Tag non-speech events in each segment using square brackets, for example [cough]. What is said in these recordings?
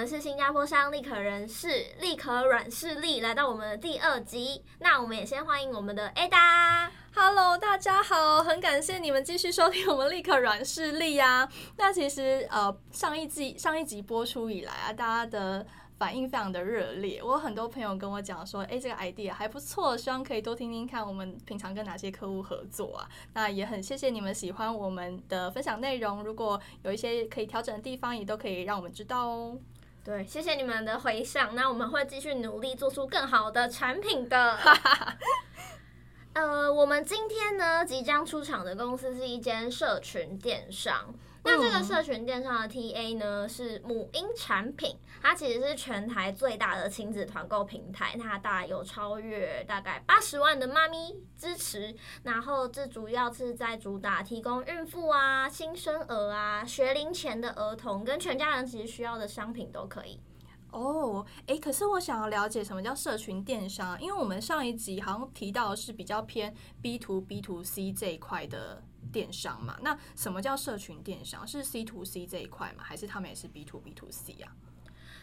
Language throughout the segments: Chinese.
我们是新加坡商立可人士立可软势力，来到我们的第二集。那我们也先欢迎我们的 Ada。Hello，大家好，很感谢你们继续收听我们立可软势力呀。那其实呃，上一季上一集播出以来啊，大家的。反应非常的热烈，我有很多朋友跟我讲说，诶，这个 idea 还不错，希望可以多听听看我们平常跟哪些客户合作啊。那也很谢谢你们喜欢我们的分享内容，如果有一些可以调整的地方，也都可以让我们知道哦。对，谢谢你们的回响，那我们会继续努力做出更好的产品的。[laughs] 呃，我们今天呢，即将出场的公司是一间社群电商。那这个社群电商的 TA 呢，是母婴产品，它其实是全台最大的亲子团购平台，它大概有超越大概八十万的妈咪支持，然后这主要是在主打提供孕妇啊、新生儿啊、学龄前的儿童跟全家人其实需要的商品都可以。哦，哎，可是我想要了解什么叫社群电商，因为我们上一集好像提到的是比较偏 B to B to C 这一块的。电商嘛，那什么叫社群电商？是 C to C 这一块吗？还是他们也是 B to B to C 啊？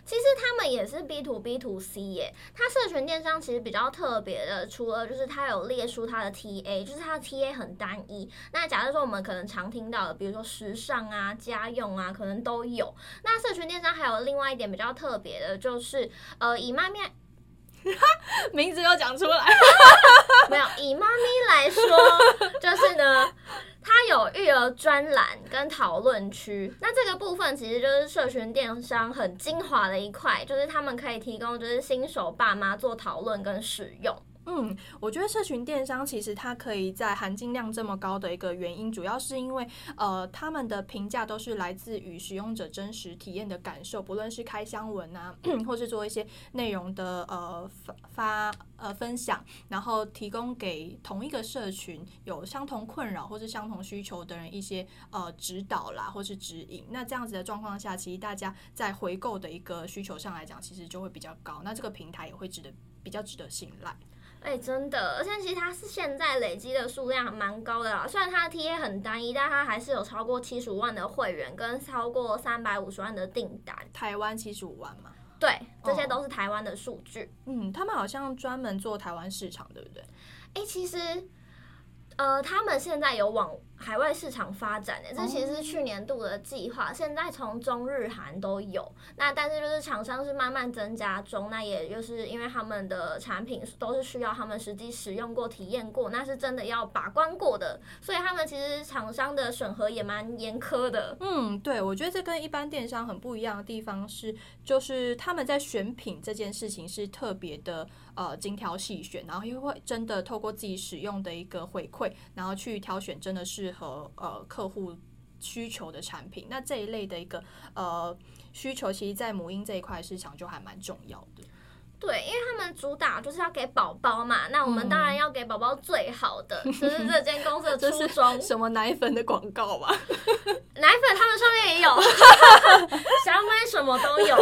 其实他们也是 B to B to C 耶。它社群电商其实比较特别的，除了就是它有列出它的 TA，就是它的 TA 很单一。那假如说我们可能常听到的，比如说时尚啊、家用啊，可能都有。那社群电商还有另外一点比较特别的，就是呃，以妈咪 [laughs] 名字又讲出来，[laughs] 没有以妈咪来说，[laughs] 就是呢。它有育儿专栏跟讨论区，那这个部分其实就是社群电商很精华的一块，就是他们可以提供就是新手爸妈做讨论跟使用。嗯，我觉得社群电商其实它可以在含金量这么高的一个原因，主要是因为呃，他们的评价都是来自于使用者真实体验的感受，不论是开箱文啊，[clears throat] 或是做一些内容的呃发发呃分享，然后提供给同一个社群有相同困扰或是相同需求的人一些呃指导啦，或是指引。那这样子的状况下，其实大家在回购的一个需求上来讲，其实就会比较高。那这个平台也会值得比较值得信赖。哎、欸，真的，而且其实它是现在累积的数量蛮高的啦。虽然它的 TA 很单一，但它还是有超过七十五万的会员，跟超过三百五十万的订单。台湾七十五万嘛？对，这些都是台湾的数据。嗯，他们好像专门做台湾市场，对不对？哎、欸，其实，呃，他们现在有往。海外市场发展的，这其实是去年度的计划。现在从中日韩都有，那但是就是厂商是慢慢增加中。那也就是因为他们的产品都是需要他们实际使用过、体验过，那是真的要把关过的。所以他们其实厂商的审核也蛮严苛的。嗯，对，我觉得这跟一般电商很不一样的地方是，就是他们在选品这件事情是特别的呃精挑细选，然后又会真的透过自己使用的一个回馈，然后去挑选真的是。适合呃客户需求的产品，那这一类的一个呃需求，其实，在母婴这一块市场就还蛮重要的。对，因为他们主打就是要给宝宝嘛，那我们当然要给宝宝最好的，[laughs] 就是这间公司的初衷。什么奶粉的广告吧？[laughs] 奶粉他们上面也有，[laughs] 想买什么都有。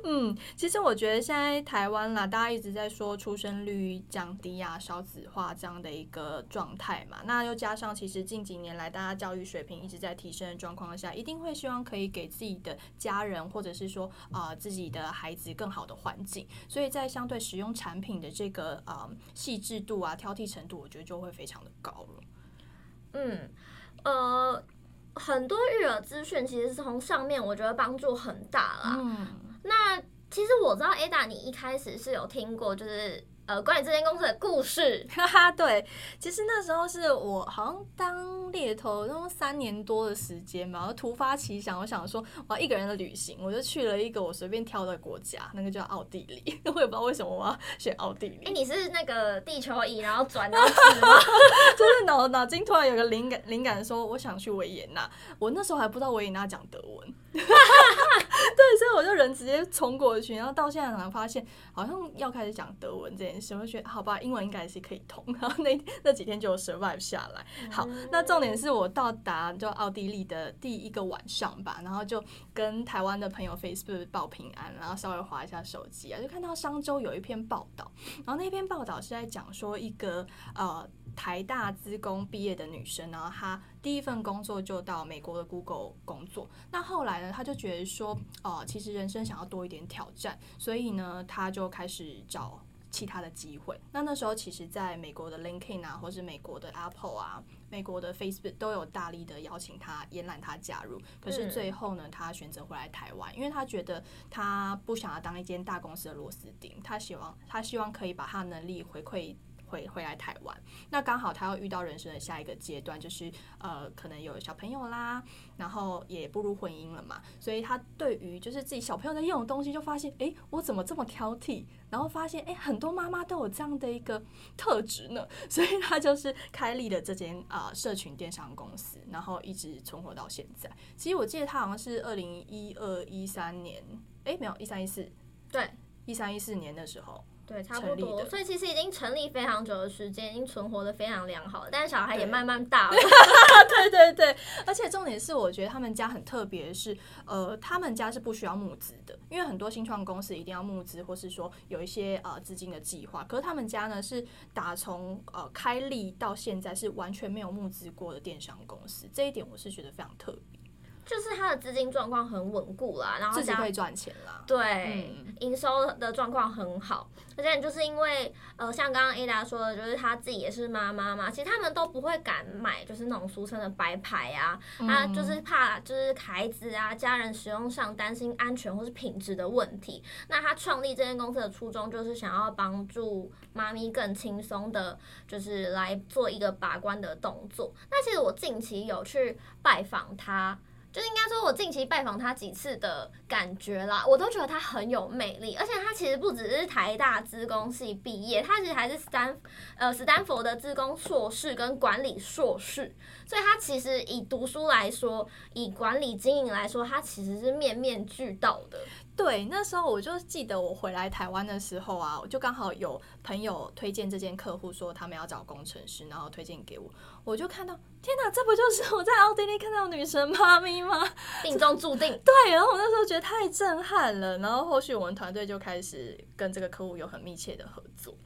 [laughs] 嗯，其实我觉得现在台湾啦，大家一直在说出生率降低啊、少子化这样的一个状态嘛，那又加上其实近几年来大家教育水平一直在提升的状况下，一定会希望可以给自己的家人或者是说啊、呃、自己的孩子更好的环境。所以在相对使用产品的这个呃细致度啊、挑剔程度，我觉得就会非常的高了。嗯，呃，很多育儿资讯其实是从上面，我觉得帮助很大啦。嗯，那其实我知道 Ada，你一开始是有听过，就是。呃，关于这间公司的故事，[laughs] 哈哈，对，其实那时候是我好像当猎头，用三年多的时间吧，然后突发奇想，我想说我要一个人的旅行，我就去了一个我随便挑的国家，那个叫奥地利，[laughs] 我也不知道为什么我要选奥地利。哎、欸，你是那个地球仪，然后转到是吗？[laughs] 就是脑脑筋突然有个灵感，灵感说我想去维也纳，我那时候还不知道维也纳讲德文。[laughs] 对，所以我就人直接冲过去，然后到现在才发现，好像要开始讲德文这件事，我就觉得好吧，英文应该是可以通。然后那那几天就 survive 下来。好，那重点是我到达就奥地利的第一个晚上吧，然后就跟台湾的朋友 Facebook 报平安，然后稍微划一下手机啊，就看到商周有一篇报道，然后那篇报道是在讲说一个呃。台大资工毕业的女生，然后她第一份工作就到美国的 Google 工作。那后来呢，他就觉得说，呃，其实人生想要多一点挑战，所以呢，他就开始找其他的机会。那那时候，其实在美国的 LinkedIn 啊，或是美国的 Apple 啊，美国的 Facebook 都有大力的邀请他，延揽他加入。可是最后呢，他选择回来台湾，因为他觉得他不想要当一间大公司的螺丝钉，他希望他希望可以把他能力回馈。回回来台湾，那刚好他要遇到人生的下一个阶段，就是呃，可能有小朋友啦，然后也步入婚姻了嘛，所以他对于就是自己小朋友在用的东西，就发现，哎，我怎么这么挑剔？然后发现，哎，很多妈妈都有这样的一个特质呢，[laughs] 所以他就是开立了这间啊、呃、社群电商公司，然后一直存活到现在。其实我记得他好像是二零一二一三年，哎，没有一三一四，对，一三一四年的时候。对，差不多，所以其实已经成立非常久的时间，已经存活的非常良好了。但是小孩也慢慢大了，[laughs] 对对对，而且重点是，我觉得他们家很特别是，呃，他们家是不需要募资的，因为很多新创公司一定要募资，或是说有一些呃资金的计划。可是他们家呢，是打从呃开立到现在是完全没有募资过的电商公司，这一点我是觉得非常特别。就是他的资金状况很稳固啦，然后自己会赚钱啦，对，营、嗯、收的状况很好，而且就是因为呃，像刚刚 Ada 说的，就是他自己也是妈妈嘛，其实他们都不会敢买，就是那种俗称的白牌啊，他就是怕就是孩子啊、家人使用上担心安全或是品质的问题。那他创立这间公司的初衷就是想要帮助妈咪更轻松的，就是来做一个把关的动作。那其实我近期有去拜访他。就是应该说，我近期拜访他几次的感觉啦，我都觉得他很有魅力，而且他其实不只是台大资工系毕业，他其实还是斯坦呃斯坦福的资工硕士跟管理硕士，所以他其实以读书来说，以管理经营来说，他其实是面面俱到的。对，那时候我就记得我回来台湾的时候啊，我就刚好有朋友推荐这间客户，说他们要找工程师，然后推荐给我，我就看到，天哪，这不就是我在奥地利看到女神妈咪吗？命中注定。[laughs] 对，然后我那时候觉得太震撼了，然后后续我们团队就开始跟这个客户有很密切的合作。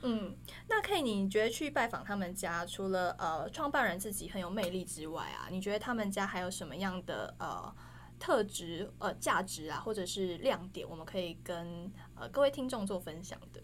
嗯，那 K，你觉得去拜访他们家，除了呃创办人自己很有魅力之外啊，你觉得他们家还有什么样的呃？特质呃价值啊，或者是亮点，我们可以跟呃各位听众做分享的。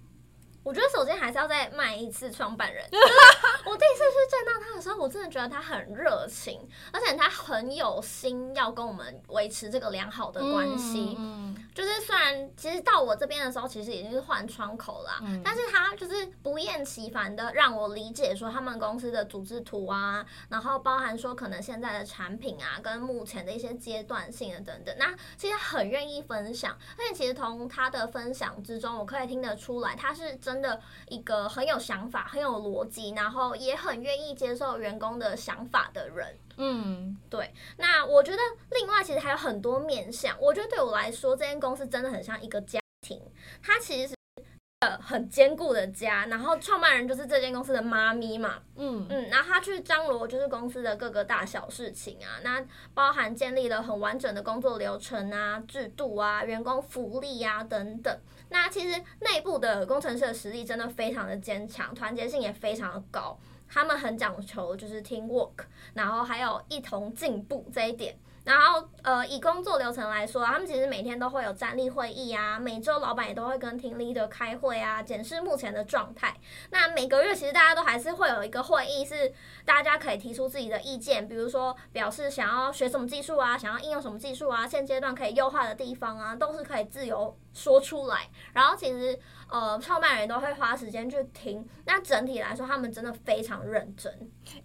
我觉得首先还是要再卖一次创办人。[laughs] 我第一次去见到他的时候，我真的觉得他很热情，而且他很有心要跟我们维持这个良好的关系。嗯，就是虽然其实到我这边的时候，其实已经是换窗口啦，嗯，但是他就是不厌其烦的让我理解说他们公司的组织图啊，然后包含说可能现在的产品啊，跟目前的一些阶段性的等等。那其实很愿意分享，而且其实从他的分享之中，我可以听得出来，他是真的一个很有想法、很有逻辑，然后也很愿意接受员工的想法的人。嗯，对。那我觉得另外其实还有很多面向。我觉得对我来说，这间公司真的很像一个家庭。它其实是呃很坚固的家。然后创办人就是这间公司的妈咪嘛。嗯嗯。然后他去张罗就是公司的各个大小事情啊，那包含建立了很完整的工作流程啊、制度啊、员工福利啊等等。那其实内部的工程师的实力真的非常的坚强，团结性也非常的高。他们很讲求就是听 work，然后还有一同进步这一点。然后，呃，以工作流程来说，他们其实每天都会有站立会议啊，每周老板也都会跟听 leader 开会啊，检视目前的状态。那每个月其实大家都还是会有一个会议，是大家可以提出自己的意见，比如说表示想要学什么技术啊，想要应用什么技术啊，现阶段可以优化的地方啊，都是可以自由说出来。然后其实，呃，创办人都会花时间去听。那整体来说，他们真的非常认真。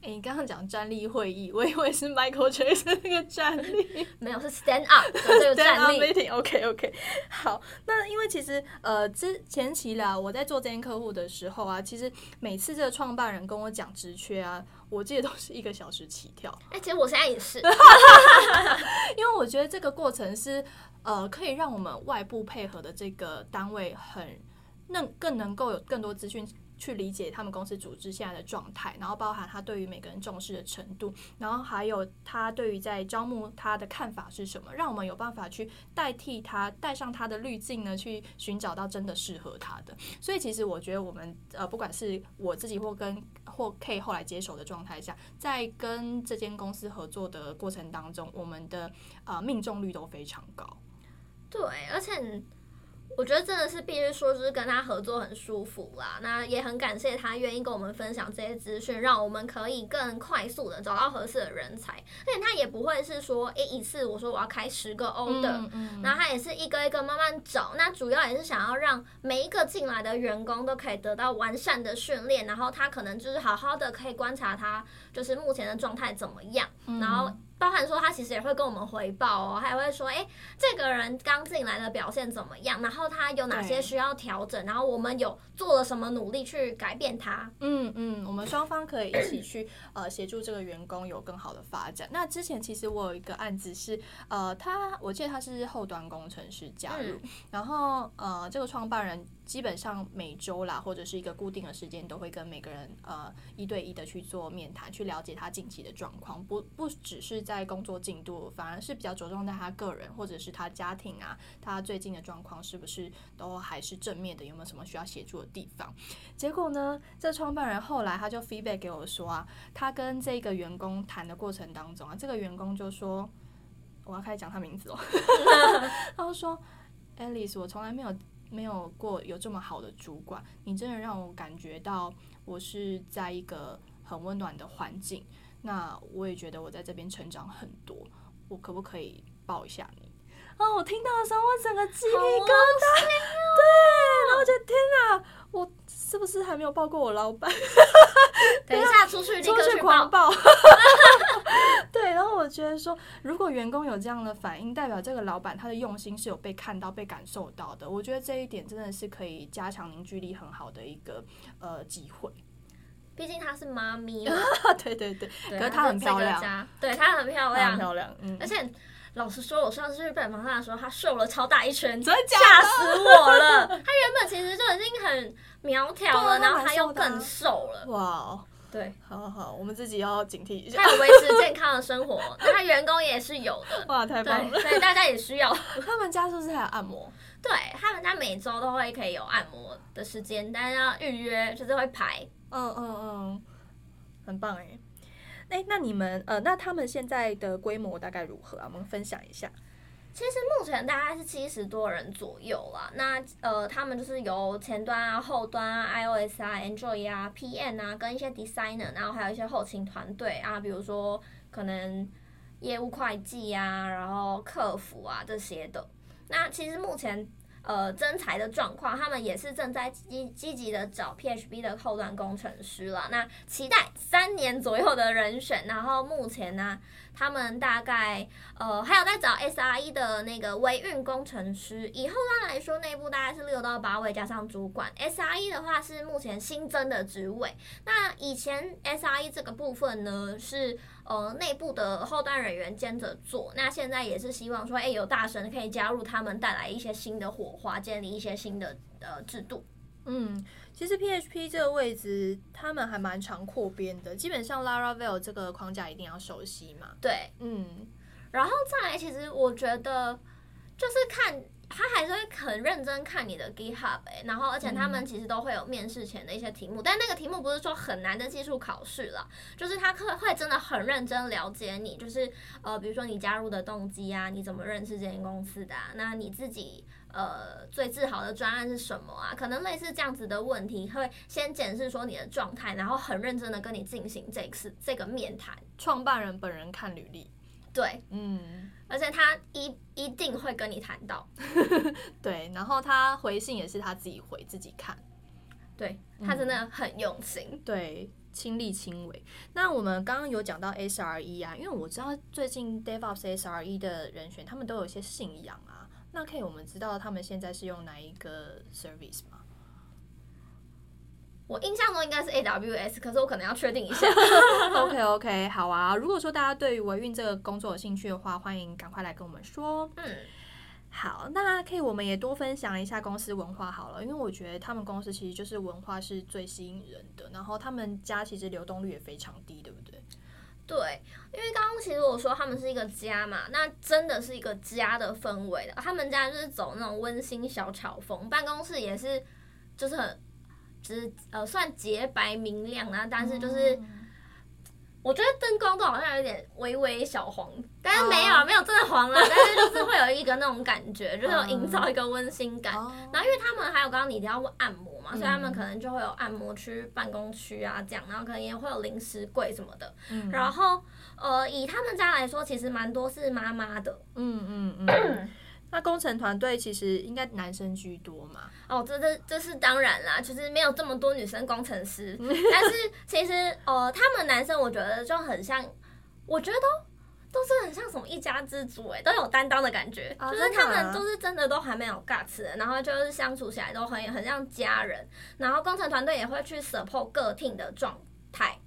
诶，你刚刚讲站立会议，我以为是 Michael Jackson 那个站立，[laughs] 没有，是 stand up [laughs] 的这个站立。meeting，OK OK。好，那因为其实呃之前期啦，我在做这间客户的时候啊，其实每次这个创办人跟我讲职缺啊，我记得都是一个小时起跳。哎，其实我现在也是，[laughs] 因为我觉得这个过程是呃可以让我们外部配合的这个单位很。那更能够有更多资讯去理解他们公司组织现在的状态，然后包含他对于每个人重视的程度，然后还有他对于在招募他的看法是什么，让我们有办法去代替他，带上他的滤镜呢，去寻找到真的适合他的。所以其实我觉得我们呃，不管是我自己或跟或 K 后来接手的状态下，在跟这间公司合作的过程当中，我们的呃命中率都非常高。对，而且。我觉得真的是必须说，就是跟他合作很舒服啦。那也很感谢他愿意跟我们分享这些资讯，让我们可以更快速的找到合适的人才。而且他也不会是说，诶，一次我说我要开十个 order，嗯嗯，然后他也是一个一个慢慢找。那主要也是想要让每一个进来的员工都可以得到完善的训练，然后他可能就是好好的可以观察他就是目前的状态怎么样，然后。包含说他其实也会跟我们回报哦，还会说，诶，这个人刚进来的表现怎么样？然后他有哪些需要调整？然后我们有做了什么努力去改变他？嗯嗯，我们双方可以一起去呃协助这个员工有更好的发展。那之前其实我有一个案子是呃，他我记得他是后端工程师加入，嗯、然后呃这个创办人。基本上每周啦，或者是一个固定的时间，都会跟每个人呃一对一的去做面谈，去了解他近期的状况。不不只是在工作进度，反而是比较着重在他个人或者是他家庭啊，他最近的状况是不是都还是正面的？有没有什么需要协助的地方？结果呢，这创办人后来他就 feedback 给我说啊，他跟这个员工谈的过程当中啊，这个员工就说，我要开始讲他名字哦，[laughs] 他就说，Alice，我从来没有。没有过有这么好的主管，你真的让我感觉到我是在一个很温暖的环境。那我也觉得我在这边成长很多。我可不可以抱一下你？哦，我听到的时候，我整个鸡皮疙瘩。对，然后我觉得天哪，我是不是还没有抱过我老板？等一下 [laughs] 出去立刻去狂抱。[laughs] 对，然后我觉得说，如果员工有这样的反应，代表这个老板他的用心是有被看到、被感受到的。我觉得这一点真的是可以加强凝聚力很好的一个呃机会。毕竟她是妈咪对对 [laughs] 对，可是她很漂亮，对她很漂亮，很漂亮。嗯，而且老实说，我上次去拜访他的时候，他瘦了超大一圈，真的？吓死我了！[laughs] 他原本其实就已经很苗条了，然后他又更瘦了。哇！对，好好好，我们自己要警惕一下。他有维持健康的生活，[laughs] 那他员工也是有的。哇，太棒了！所以大家也需要。他们家是不是还有按摩？对，他们家每周都会可以有按摩的时间，但是要预约，就是会排。嗯嗯嗯，很棒哎。哎，那你们呃，那他们现在的规模大概如何啊？我们分享一下。其实目前大概是七十多人左右啦。那呃，他们就是由前端啊、后端啊、iOS 啊、Android 啊、PM 啊，跟一些 designer，然后还有一些后勤团队啊，比如说可能业务会计啊，然后客服啊这些的。那其实目前。呃，征才的状况，他们也是正在积积极的找 PHP 的后端工程师了。那期待三年左右的人选。然后目前呢，他们大概呃还有在找 SRE 的那个微运工程师。以后端来说，内部大概是六到八位，加上主管。SRE 的话是目前新增的职位。那以前 SRE 这个部分呢是。呃，内部的后端人员兼着做，那现在也是希望说，哎、欸，有大神可以加入他们，带来一些新的火花，建立一些新的呃制度。嗯，其实 PHP 这个位置，他们还蛮常扩编的，基本上 Laravel 这个框架一定要熟悉嘛。对，嗯，然后再来，其实我觉得就是看。他还是会很认真看你的 GitHub 哎、欸，然后而且他们其实都会有面试前的一些题目，嗯、但那个题目不是说很难的技术考试了，就是他会会真的很认真了解你，就是呃，比如说你加入的动机啊，你怎么认识这间公司的啊，那你自己呃最自豪的专案是什么啊？可能类似这样子的问题，会先检视说你的状态，然后很认真的跟你进行这次这个面谈。创办人本人看履历。对，嗯，而且他一一定会跟你谈到，[laughs] 对，然后他回信也是他自己回自己看，对，他真的很用心，嗯、对，亲力亲为。那我们刚刚有讲到 SRE 啊，因为我知道最近 DevOps SRE 的人选，他们都有一些信仰啊，那可以我们知道他们现在是用哪一个 service 吗？我印象中应该是 AWS，可是我可能要确定一下。[laughs] OK OK，好啊。如果说大家对于维运这个工作有兴趣的话，欢迎赶快来跟我们说。嗯，好，那可以，我们也多分享一下公司文化好了，因为我觉得他们公司其实就是文化是最吸引人的，然后他们家其实流动率也非常低，对不对？对，因为刚刚其实我说他们是一个家嘛，那真的是一个家的氛围的。他们家就是走那种温馨小巧风，办公室也是就是很，就是呃算洁白明亮啊，但是就是。嗯我觉得灯光都好像有点微微小黄，但是没有，没有真的黄了，但是就是会有一个那种感觉，就是有营造一个温馨感。然后因为他们还有刚刚你提到过按摩嘛，所以他们可能就会有按摩区、办公区啊这样，然后可能也会有零食柜什么的。然后呃，以他们家来说，其实蛮多是妈妈的。嗯嗯嗯。[coughs] 那工程团队其实应该男生居多嘛？哦，这这这是当然啦，其实没有这么多女生工程师，但是 [laughs] 其实呃，他们男生我觉得就很像，我觉得都都是很像什么一家之主哎，都有担当的感觉，啊、就是他们都是真的都还没有 guts 的，然后就是相处起来都很很像家人，然后工程团队也会去 support 各 team 的状。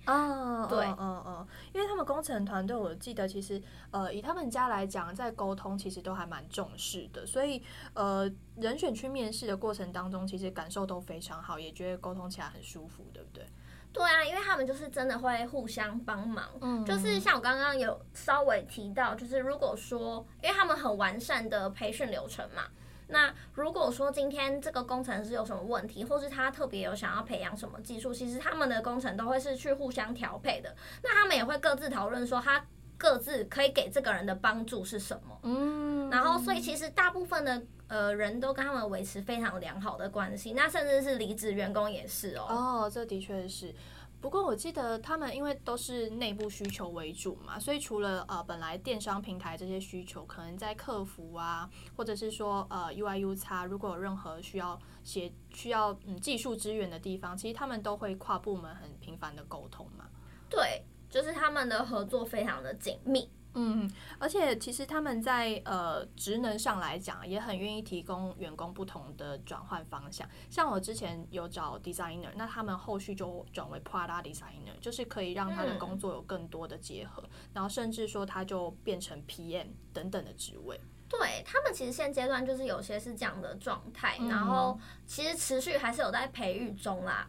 哦，对，嗯嗯，因为他们工程团队，我记得其实，呃，以他们家来讲，在沟通其实都还蛮重视的，所以，呃，人选去面试的过程当中，其实感受都非常好，也觉得沟通起来很舒服，对不对？对啊，因为他们就是真的会互相帮忙，嗯，就是像我刚刚有稍微提到，就是如果说，因为他们很完善的培训流程嘛。那如果说今天这个工程师有什么问题，或是他特别有想要培养什么技术，其实他们的工程都会是去互相调配的。那他们也会各自讨论说，他各自可以给这个人的帮助是什么。嗯，然后所以其实大部分的呃人都跟他们维持非常良好的关系，那甚至是离职员工也是哦。哦，这的确是。不过我记得他们因为都是内部需求为主嘛，所以除了呃本来电商平台这些需求，可能在客服啊，或者是说呃 UI UX，如果有任何需要协需要嗯技术支援的地方，其实他们都会跨部门很频繁的沟通嘛。对，就是他们的合作非常的紧密。嗯，而且其实他们在呃职能上来讲，也很愿意提供员工不同的转换方向。像我之前有找 designer，那他们后续就转为 product designer，就是可以让他的工作有更多的结合，嗯、然后甚至说他就变成 PM 等等的职位。对，他们其实现阶段就是有些是这样的状态，嗯、然后其实持续还是有在培育中啦。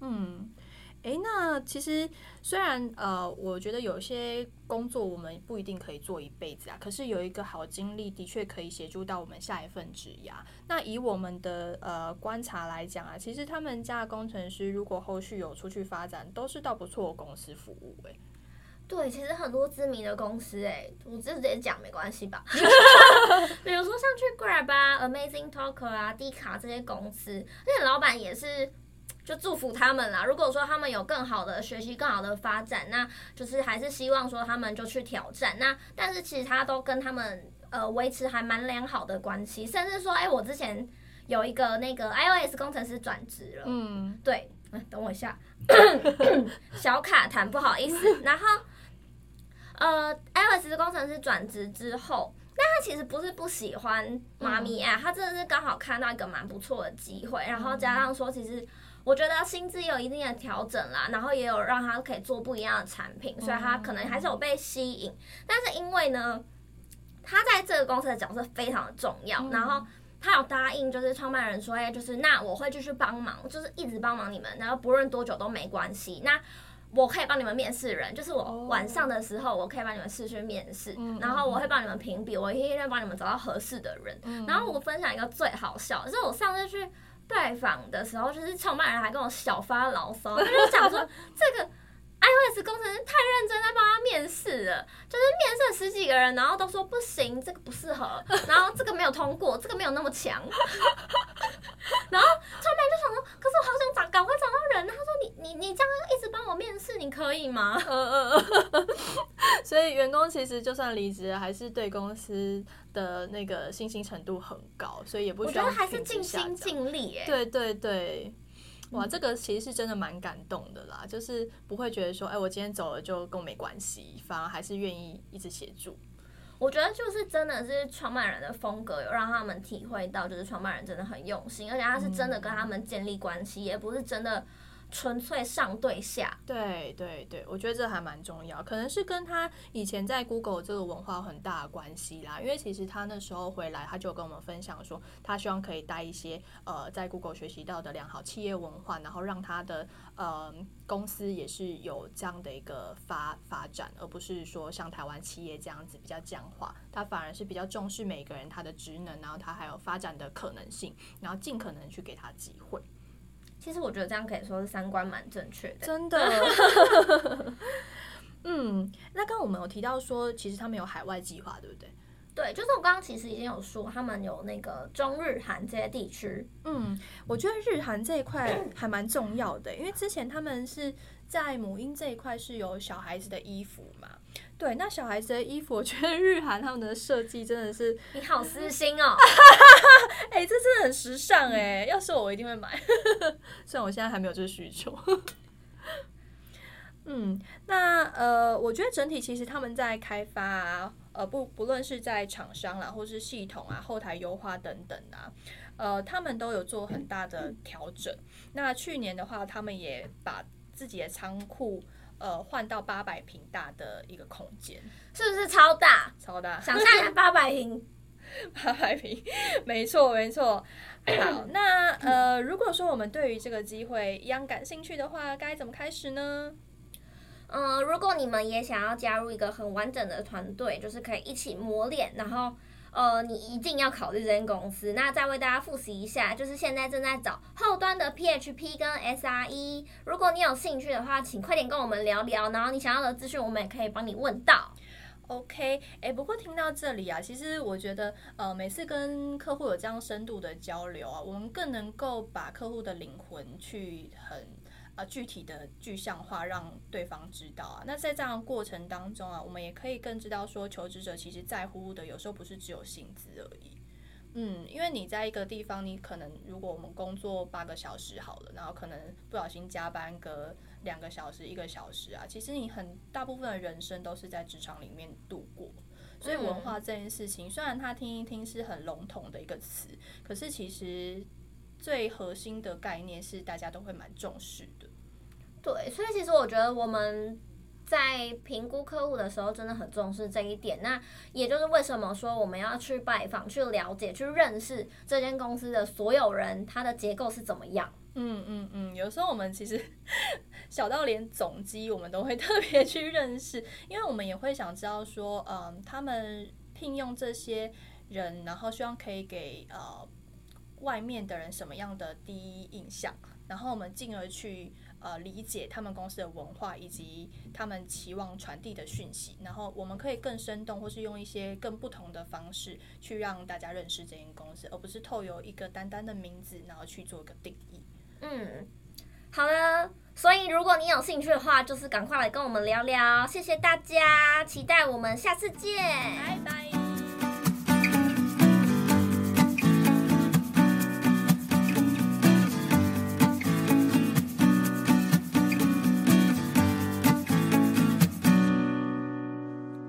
嗯。诶，那其实虽然呃，我觉得有些工作我们不一定可以做一辈子啊，可是有一个好经历的确可以协助到我们下一份职涯。那以我们的呃观察来讲啊，其实他们家的工程师如果后续有出去发展，都是到不错的公司服务。诶，对，其实很多知名的公司，诶，我就直接讲没关系吧。[laughs] 比如说像去 Grab 啊、Amazing Talker 啊、D 卡这些公司，那些老板也是。就祝福他们啦。如果说他们有更好的学习、更好的发展，那就是还是希望说他们就去挑战。那但是其实他都跟他们呃维持还蛮良好的关系，甚至说，哎、欸，我之前有一个那个 iOS 工程师转职了。嗯，对，等我一下，[coughs] 小卡痰，不好意思。然后呃，iOS 工程师转职之后，但他其实不是不喜欢妈咪啊，他真的是刚好看到一个蛮不错的机会，然后加上说其实。我觉得薪资有一定的调整啦，然后也有让他可以做不一样的产品，所以他可能还是有被吸引。但是因为呢，他在这个公司的角色非常的重要，然后他有答应，就是创办人说，哎，就是那我会继续帮忙，就是一直帮忙你们，然后不论多久都没关系。那我可以帮你们面试人，就是我晚上的时候，我可以帮你们试去面试，然后我会帮你们评比，我一定会帮你们找到合适的人。然后我分享一个最好笑，就是我上次去。拜访的时候，就是创办人还跟我小发牢骚，他就讲说 [laughs] 这个 iOS 工程师太认真在帮他面试了，就是面试了十几个人，然后都说不行，这个不适合，[laughs] 然后这个没有通过，这个没有那么强。[laughs] 然后创办就想说，可是我好想找，赶快找到人。他说你你你这样一直帮我面试，你可以吗？嗯嗯嗯。所以员工其实就算离职，还是对公司。的那个信心程度很高，所以也不需要。我觉得还是尽心尽力哎。对对对，哇，这个其实是真的蛮感动的啦，就是不会觉得说，哎，我今天走了就跟我没关系，反而还是愿意一直协助。我觉得就是真的是创办人的风格，有让他们体会到，就是创办人真的很用心，而且他是真的跟他们建立关系，也不是真的纯粹上对下。对对对，我觉得这还蛮重要，可能是跟他以前在 Google 这个文化有很大的关系啦。因为其实他那时候回来，他就跟我们分享说，他希望可以带一些呃在 Google 学习到的良好企业文化，然后让他的呃公司也是有这样的一个发发展，而不是说像台湾企业这样子比较僵化。他反而是比较重视每个人他的职能，然后他还有发展的可能性，然后尽可能去给他机会。其实我觉得这样可以说是三观蛮正确的，真的。[laughs] 嗯，那刚刚我们有提到说，其实他们有海外计划，对不对？对，就是我刚刚其实已经有说，他们有那个中日韩这些地区。嗯，我觉得日韩这一块还蛮重要的，因为之前他们是在母婴这一块是有小孩子的衣服嘛。对，那小孩子的衣服，我觉得日韩他们的设计真的是，你好私心哦！[laughs] 哎、欸，这真的很时尚哎，要是我，我一定会买。[laughs] 虽然我现在还没有这个需求。嗯，那呃，我觉得整体其实他们在开发啊，呃，不不论是在厂商啦，或是系统啊、后台优化等等啊，呃，他们都有做很大的调整。那去年的话，他们也把自己的仓库。呃，换到八百平大的一个空间，是不是超大？超大，想象一下 [laughs] 八百平，八百平，没错没错。好，那呃，如果说我们对于这个机会一样感兴趣的话，该怎么开始呢？嗯、呃，如果你们也想要加入一个很完整的团队，就是可以一起磨练，然后。呃，你一定要考虑这间公司。那再为大家复习一下，就是现在正在找后端的 PHP 跟 SRE。如果你有兴趣的话，请快点跟我们聊聊。然后你想要的资讯，我们也可以帮你问到。OK，哎、不过听到这里啊，其实我觉得，呃，每次跟客户有这样深度的交流啊，我们更能够把客户的灵魂去很。具体的具象化，让对方知道啊。那在这样的过程当中啊，我们也可以更知道说，求职者其实在乎的有时候不是只有薪资而已。嗯，因为你在一个地方，你可能如果我们工作八个小时好了，然后可能不小心加班个两个小时、一个小时啊，其实你很大部分的人生都是在职场里面度过。所以文化这件事情，虽然他听一听是很笼统的一个词，可是其实最核心的概念是大家都会蛮重视的。对，所以其实我觉得我们在评估客户的时候真的很重视这一点。那也就是为什么说我们要去拜访、去了解、去认识这间公司的所有人，它的结构是怎么样？嗯嗯嗯，有时候我们其实小到连总机我们都会特别去认识，因为我们也会想知道说，嗯，他们聘用这些人，然后希望可以给呃外面的人什么样的第一印象，然后我们进而去。呃，理解他们公司的文化以及他们期望传递的讯息，然后我们可以更生动，或是用一些更不同的方式去让大家认识这间公司，而不是透由一个单单的名字，然后去做一个定义。嗯，好的。所以如果你有兴趣的话，就是赶快来跟我们聊聊。谢谢大家，期待我们下次见，拜拜。